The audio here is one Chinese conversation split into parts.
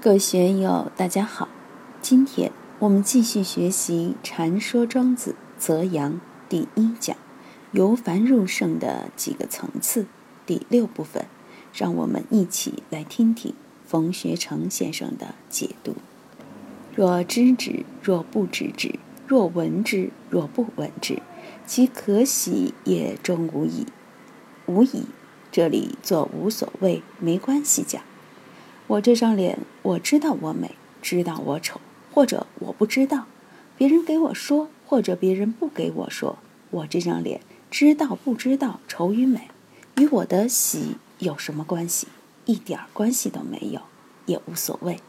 各位学友，大家好。今天我们继续学习《禅说庄子·泽阳》第一讲“由凡入圣”的几个层次，第六部分。让我们一起来听听冯学成先生的解读：“若知之，若不知之；若闻之，若不闻之，其可喜也终无矣。无矣。这里做无所谓，没关系讲。”我这张脸，我知道我美，知道我丑，或者我不知道，别人给我说，或者别人不给我说，我这张脸知道不知道丑与美，与我的喜有什么关系？一点关系都没有，也无所谓，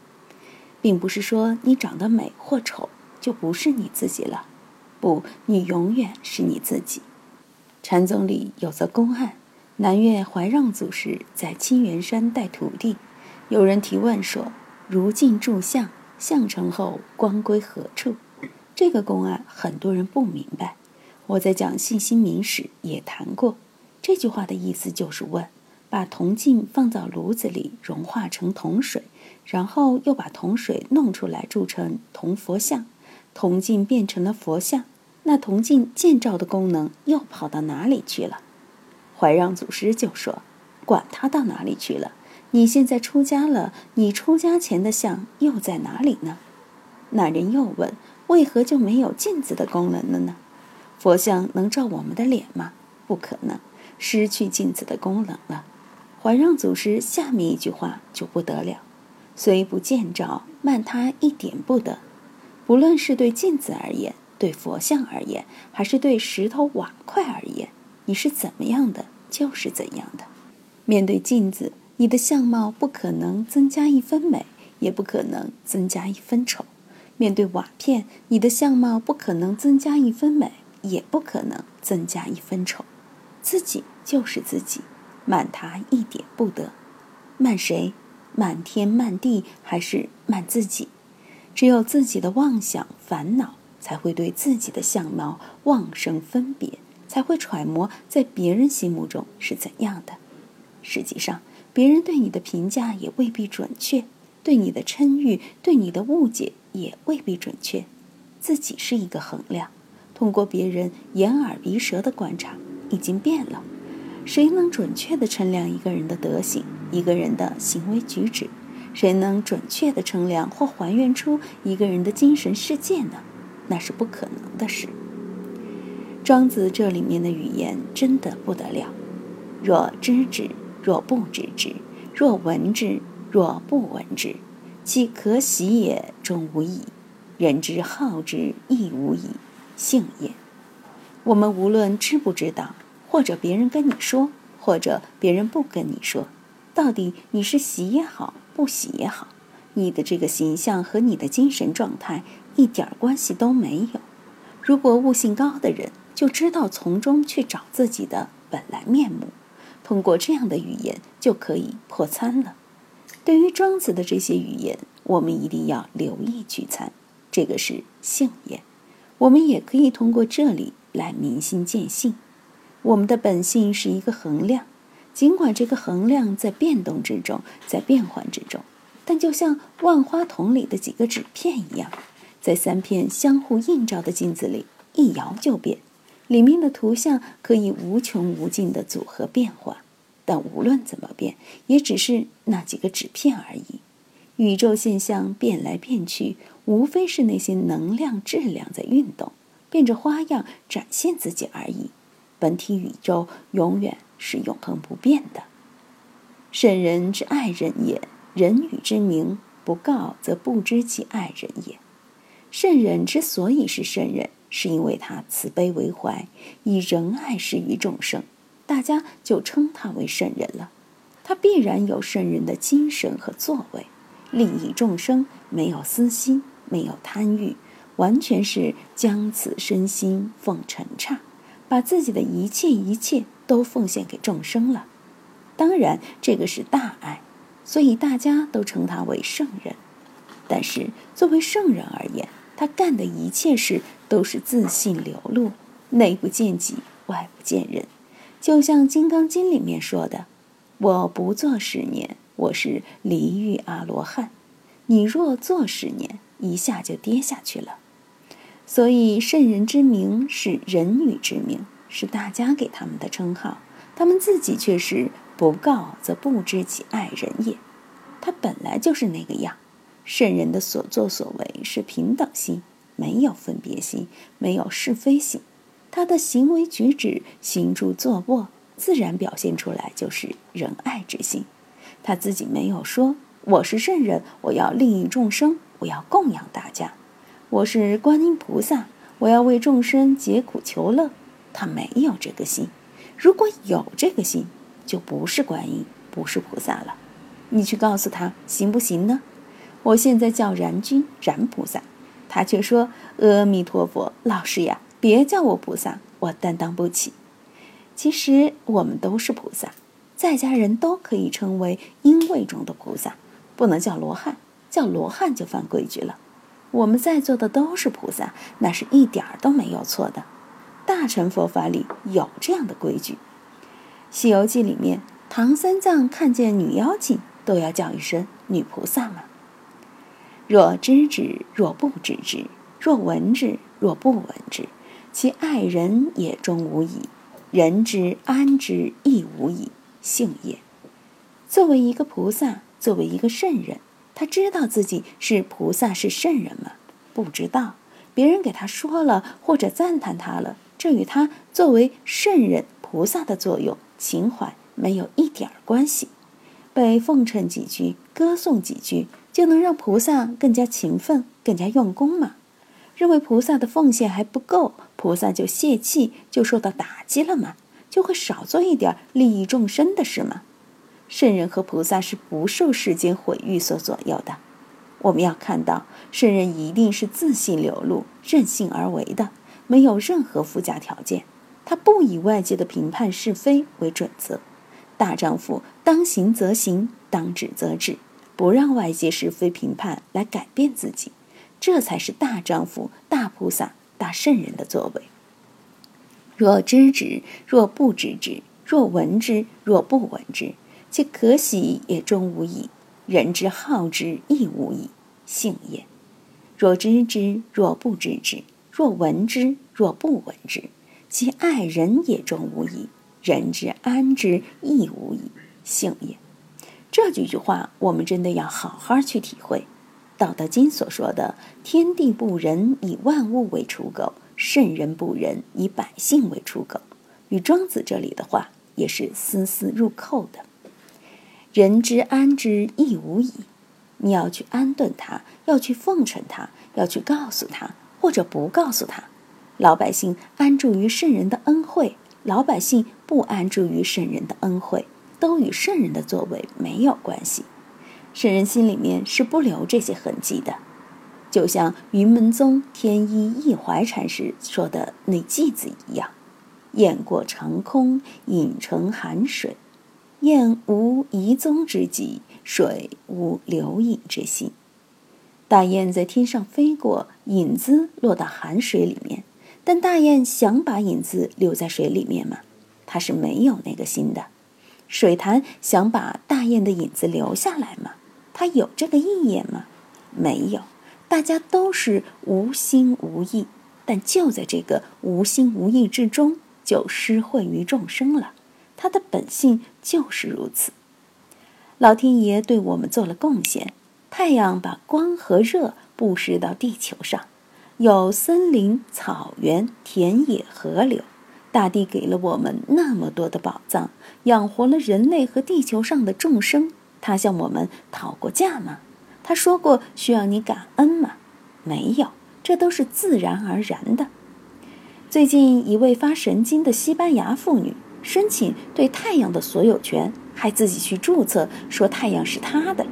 并不是说你长得美或丑就不是你自己了，不，你永远是你自己。禅宗里有则公案：南岳怀让祖师在青元山带徒弟。有人提问说：“如镜铸像，像成后光归何处？”这个公案很多人不明白。我在讲信心明史也谈过。这句话的意思就是问：把铜镜放到炉子里融化成铜水，然后又把铜水弄出来铸成铜佛像，铜镜变成了佛像，那铜镜建照的功能又跑到哪里去了？怀让祖师就说：“管它到哪里去了。”你现在出家了，你出家前的相又在哪里呢？那人又问：为何就没有镜子的功能了呢？佛像能照我们的脸吗？不可能，失去镜子的功能了。怀让祖师下面一句话就不得了：虽不见照，慢他一点不得。不论是对镜子而言，对佛像而言，还是对石头瓦块而言，你是怎么样的，就是怎样的。面对镜子。你的相貌不可能增加一分美，也不可能增加一分丑。面对瓦片，你的相貌不可能增加一分美，也不可能增加一分丑。自己就是自己，慢他一点不得。慢谁？慢天慢地，还是慢自己？只有自己的妄想烦恼，才会对自己的相貌妄生分别，才会揣摩在别人心目中是怎样的。实际上。别人对你的评价也未必准确，对你的称誉、对你的误解也未必准确。自己是一个衡量，通过别人眼耳鼻舌的观察，已经变了。谁能准确地称量一个人的德行、一个人的行为举止？谁能准确地称量或还原出一个人的精神世界呢？那是不可能的事。庄子这里面的语言真的不得了。若知止。若不知之，若闻之，若不闻之，其可喜也终无矣。人之好之亦无矣，性也。我们无论知不知道，或者别人跟你说，或者别人不跟你说，到底你是喜也好，不喜也好，你的这个形象和你的精神状态一点关系都没有。如果悟性高的人，就知道从中去找自己的本来面目。通过这样的语言就可以破参了。对于庄子的这些语言，我们一定要留意去参，这个是性也。我们也可以通过这里来明心见性。我们的本性是一个衡量，尽管这个衡量在变动之中，在变换之中，但就像万花筒里的几个纸片一样，在三片相互映照的镜子里一摇就变。里面的图像可以无穷无尽的组合变化，但无论怎么变，也只是那几个纸片而已。宇宙现象变来变去，无非是那些能量质量在运动，变着花样展现自己而已。本体宇宙永远是永恒不变的。圣人之爱人也，人与之名不告，则不知其爱人也。圣人之所以是圣人。是因为他慈悲为怀，以仁爱施于众生，大家就称他为圣人了。他必然有圣人的精神和作为，利益众生，没有私心，没有贪欲，完全是将此身心奉尘刹，把自己的一切一切都奉献给众生了。当然，这个是大爱，所以大家都称他为圣人。但是，作为圣人而言，他干的一切事都是自信流露，内不见己，外不见人。就像《金刚经》里面说的：“我不做十年，我是离欲阿罗汉。”你若做十年，一下就跌下去了。所以圣人之名是人语之名，是大家给他们的称号，他们自己却是不告则不知其爱人也。他本来就是那个样。圣人的所作所为是平等心，没有分别心，没有是非心。他的行为举止、行住坐卧，自然表现出来就是仁爱之心。他自己没有说我是圣人，我要利益众生，我要供养大家；我是观音菩萨，我要为众生解苦求乐。他没有这个心。如果有这个心，就不是观音，不是菩萨了。你去告诉他行不行呢？我现在叫燃君，燃菩萨，他却说阿弥陀佛，老师呀。别叫我菩萨，我担当不起。其实我们都是菩萨，在家人都可以称为因位中的菩萨，不能叫罗汉，叫罗汉就犯规矩了。我们在座的都是菩萨，那是一点儿都没有错的。大乘佛法里有这样的规矩，《西游记》里面，唐三藏看见女妖精都要叫一声女菩萨嘛。若知之，若不知之；若闻之，若不闻之。其爱人也终无矣，人之安之亦无矣，性也。作为一个菩萨，作为一个圣人，他知道自己是菩萨是圣人吗？不知道。别人给他说了或者赞叹他了，这与他作为圣人菩萨的作用情怀没有一点关系。被奉承几句，歌颂几句，就能让菩萨更加勤奋、更加用功吗？认为菩萨的奉献还不够，菩萨就泄气，就受到打击了吗？就会少做一点利益众生的事吗？圣人和菩萨是不受世间毁誉所左右的。我们要看到，圣人一定是自信流露、任性而为的，没有任何附加条件。他不以外界的评判是非为准则。大丈夫当行则行，当止则止，不让外界是非评判来改变自己。这才是大丈夫、大菩萨、大圣人的作为。若知之，若不知之；若闻之，若不闻之，其可喜也终无益；人之好之亦无益，性也。若知之，若不知之；若闻之，若不闻之，其爱人也终无益；人之安之亦无益，性也。这几句话，我们真的要好好去体会。道德经所说的“天地不仁，以万物为刍狗；圣人不仁，以百姓为刍狗”，与庄子这里的话也是丝丝入扣的。人之安之亦无矣，你要去安顿他，要去奉承他，要去告诉他，或者不告诉他。老百姓安住于圣人的恩惠，老百姓不安住于圣人的恩惠，都与圣人的作为没有关系。圣人心里面是不留这些痕迹的，就像云门宗天一义怀禅师说的那偈子一样：“雁过长空，影成寒水；雁无遗踪之迹，水无留影之心。”大雁在天上飞过，影子落到寒水里面，但大雁想把影子留在水里面吗？它是没有那个心的。水潭想把大雁的影子留下来吗？它有这个意念吗？没有，大家都是无心无意，但就在这个无心无意之中，就施惠于众生了。它的本性就是如此。老天爷对我们做了贡献，太阳把光和热布施到地球上，有森林、草原、田野、河流，大地给了我们那么多的宝藏，养活了人类和地球上的众生。他向我们讨过价吗？他说过需要你感恩吗？没有，这都是自然而然的。最近一位发神经的西班牙妇女申请对太阳的所有权，还自己去注册说太阳是她的。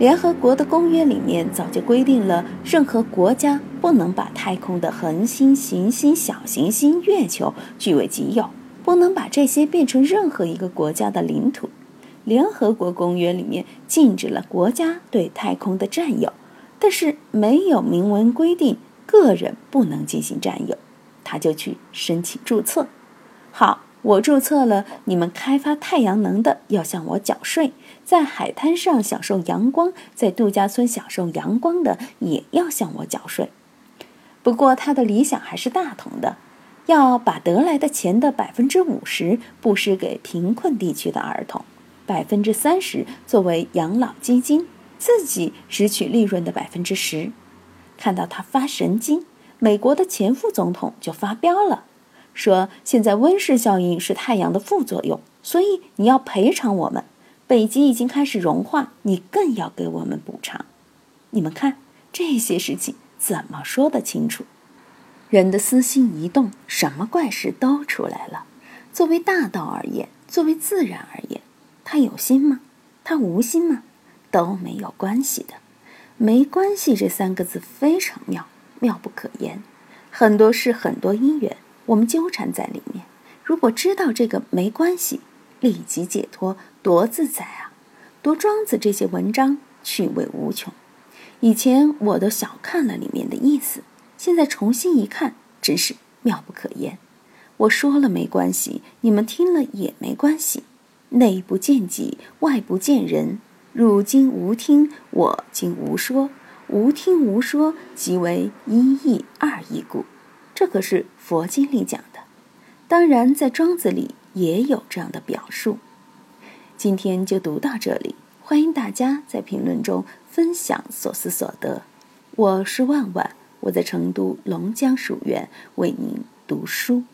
联合国的公约里面早就规定了，任何国家不能把太空的恒星、行星、小行星、月球据为己有，不能把这些变成任何一个国家的领土。联合国公约里面禁止了国家对太空的占有，但是没有明文规定个人不能进行占有，他就去申请注册。好，我注册了，你们开发太阳能的要向我缴税；在海滩上享受阳光，在度假村享受阳光的也要向我缴税。不过他的理想还是大同的，要把得来的钱的百分之五十布施给贫困地区的儿童，百分之三十作为养老基金，自己只取利润的百分之十。看到他发神经，美国的前副总统就发飙了。说现在温室效应是太阳的副作用，所以你要赔偿我们。北极已经开始融化，你更要给我们补偿。你们看这些事情怎么说得清楚？人的私心一动，什么怪事都出来了。作为大道而言，作为自然而言，他有心吗？他无心吗？都没有关系的。没关系这三个字非常妙，妙不可言。很多事，很多因缘。我们纠缠在里面，如果知道这个没关系，立即解脱，多自在啊！读庄子这些文章，趣味无穷。以前我都小看了里面的意思，现在重新一看，真是妙不可言。我说了没关系，你们听了也没关系。内不见己，外不见人。汝今无听，我今无说。无听无说，即为一义二义故。这可是佛经里讲的，当然在庄子里也有这样的表述。今天就读到这里，欢迎大家在评论中分享所思所得。我是万万，我在成都龙江书院为您读书。